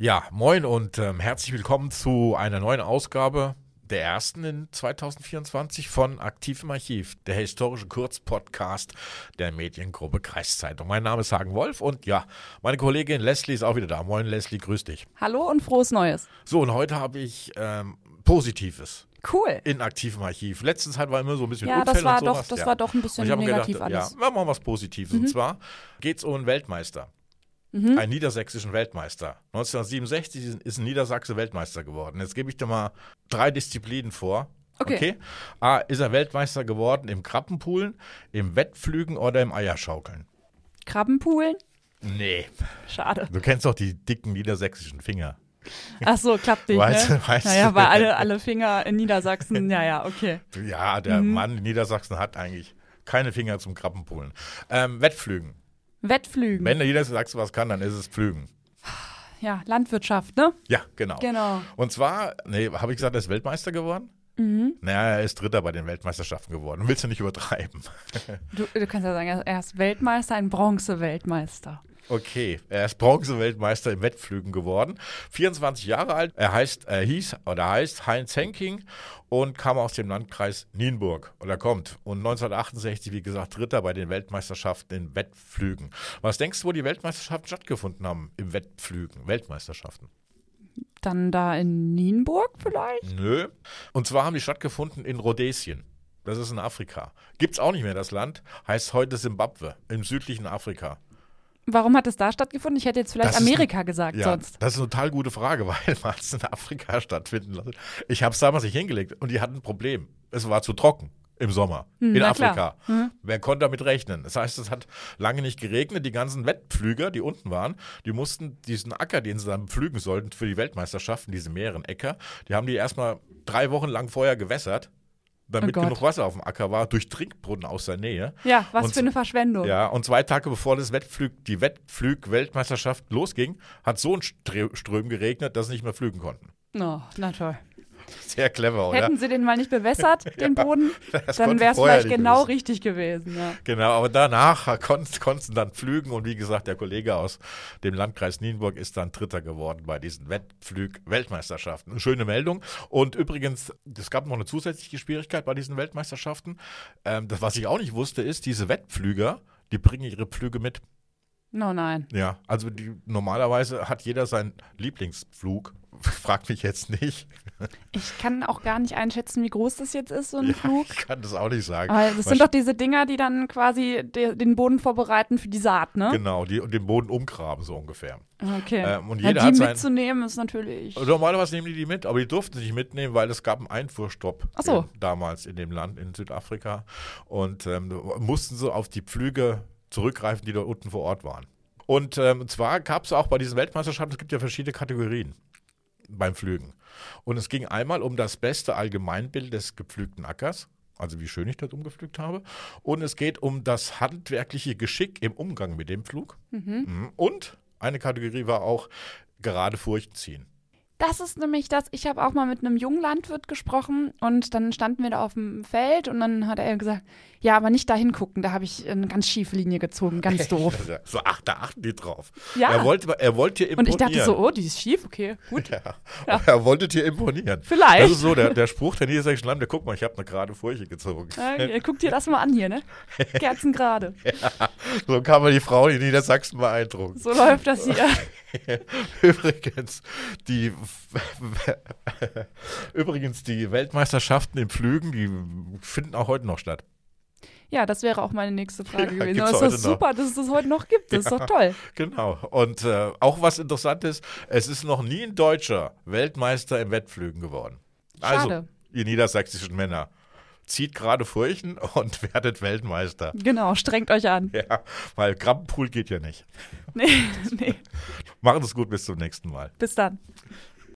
Ja, moin und ähm, herzlich willkommen zu einer neuen Ausgabe der ersten in 2024 von Aktiv im Archiv, der historische Kurzpodcast der Mediengruppe Kreiszeitung. Mein Name ist Hagen Wolf und ja, meine Kollegin Leslie ist auch wieder da. Moin Leslie, grüß dich. Hallo und frohes Neues. So, und heute habe ich ähm, Positives. Cool. In aktivem Archiv. Letzte Zeit war immer so ein bisschen Ja, Unfälle das war und doch, sowas. das ja. war doch ein bisschen ich habe mir negativ gedacht, alles. ja, machen wir mal was Positives. Und zwar geht es um einen Weltmeister. Mhm. Einen niedersächsischen Weltmeister. 1967 ist- ein Niedersachse Weltmeister geworden. Jetzt gebe ich dir mal drei Disziplinen vor. Okay. A, ist er Weltmeister geworden im Krabbenpoolen, im Wettflügen oder im Eierschaukeln? Krabbenpoolen? Nee. Schade. Du kennst doch die dicken niedersächsischen Finger. Ach so, klappt nicht, Weißt ne? du, weißt naja, weil alle, alle Finger in Niedersachsen, ja, ja, okay. Ja, der Mhm. Mann in Niedersachsen hat eigentlich keine Finger zum Krabbenpoolen. Ähm, Wettflügen. Wettflügen. Wenn der Niedersachse was kann, dann ist es Pflügen. ja, Landwirtschaft, ne? Ja, genau. Genau. Und zwar, nee, habe ich gesagt, er ist Weltmeister geworden? Mhm. Naja, er ist Dritter bei den Weltmeisterschaften geworden. Willst du nicht übertreiben? Du, du kannst ja sagen, er ist Weltmeister, ein Bronze-Weltmeister. Okay, er ist Bronze-Weltmeister im Wettflügen geworden. 24 Jahre alt. Er heißt, er hieß oder heißt Heinz Henking und kam aus dem Landkreis Nienburg oder kommt. Und 1968, wie gesagt, Dritter bei den Weltmeisterschaften in Wettflügen. Was denkst du, wo die Weltmeisterschaften stattgefunden haben im Wettflügen? Weltmeisterschaften? Dann da in Nienburg vielleicht? Nö. Und zwar haben die stattgefunden in Rhodesien. Das ist in Afrika. Gibt's auch nicht mehr das Land. Heißt heute Simbabwe im südlichen Afrika. Warum hat es da stattgefunden? Ich hätte jetzt vielleicht Das Amerika gesagt Ja, sonst. das ist eine total gute Frage, weil man es in Afrika stattfinden lassen. Ich habe es damals nicht hingelegt und die hatten ein Problem. Es war zu trocken im Sommer in Hm, na Afrika. Mhm. Wer konnte damit rechnen? Das heißt, es hat lange nicht geregnet. Die ganzen Wettpflüger, die unten waren, die mussten diesen Acker, den sie dann pflügen sollten für die Weltmeisterschaften, diese mehreren Äcker, die haben die erstmal drei Wochen lang vorher gewässert, damit Oh genug Wasser auf dem Acker war, durch Trinkbrunnen aus der Nähe. Ja, was Und für eine Verschwendung. Ja, und zwei Tage bevor das Wettflüg, die Wettflüg-Weltmeisterschaft losging, hat so ein Strö- Ström geregnet, dass sie nicht mehr flügen konnten. Oh, na toll. Sehr clever, oder? Hätten sie den mal nicht bewässert, den Boden, Das dann wäre es vielleicht genau wissen. richtig gewesen. Ja. Genau, aber danach konntest du dann flügen und wie gesagt, der Kollege aus dem Landkreis Nienburg ist dann Dritter geworden bei diesen Wettflüg-Weltmeisterschaften. Eine schöne Meldung. Und übrigens, es gab noch eine zusätzliche Schwierigkeit bei diesen Weltmeisterschaften. Ähm, das, was ich auch nicht wusste, ist, diese Wettflüger, die bringen ihre Pflüge mit. No, nein. Ja, also die, normalerweise hat jeder seinen Lieblingsflug. Frag mich jetzt nicht. Ich kann auch gar nicht einschätzen, wie groß das jetzt ist, so ein Ja, Flug. Ich kann das auch nicht sagen. Aber das sind doch diese Dinger, die dann quasi de, den Boden vorbereiten für die Saat, ne? Genau, die und den Boden umgraben, so ungefähr. Okay. Ähm, und ja, jeder die hat sein- mitzunehmen ist natürlich. Normalerweise nehmen die die mit, aber die durften sie nicht mitnehmen, weil es gab einen Einfuhrstopp so. in, damals in dem Land, in Südafrika. Und ähm, mussten so auf die Pflüge zurückgreifen, die dort unten vor Ort waren. Und ähm, zwar gab es auch bei diesen Weltmeisterschaften, es gibt ja verschiedene Kategorien beim Pflügen. Und es ging einmal um das beste Allgemeinbild des gepflügten Ackers, also wie schön ich das umgepflügt habe. Und es geht um das handwerkliche Geschick im Umgang mit dem Pflug. Mhm. Und eine Kategorie war auch gerade Furchen ziehen. Das ist nämlich das, ich habe auch mal mit einem jungen Landwirt gesprochen und dann standen wir da auf dem Feld und dann hat er gesagt, ja, aber nicht da hingucken, da habe ich eine ganz schiefe Linie gezogen, ganz doof. So, ach, da achten die drauf. Ja. Er wollte, er wollte Und imponieren. ich dachte so, oh, die ist schief, okay, gut. Ja. Er wollte dir imponieren. Vielleicht. Das ist so der, der Spruch der niedersächsischen Lande. Guck mal, ich habe eine gerade Furche gezogen. Ja, guck dir das mal an hier, ne? Kerzen gerade. So kann man die Frau in Niedersachsen beeindrucken. So läuft das hier. Übrigens, die, übrigens, die Weltmeisterschaften im Pflügen, die finden auch heute noch statt. Ja, das wäre auch meine nächste Frage Ja, gewesen. Aber ist doch heute noch. super, dass es das heute noch gibt. Das ist Ja. doch toll. Genau. Und äh, auch was interessant ist, es ist noch nie ein Deutscher Weltmeister im Wettflügen geworden. Also, Schade. ihr niedersächsischen Männer, zieht gerade Furchen und werdet Weltmeister. Genau, strengt euch an. Ja, weil Krabbenpool geht ja nicht. Nee, nee. Macht es gut, bis zum nächsten Mal. Bis dann.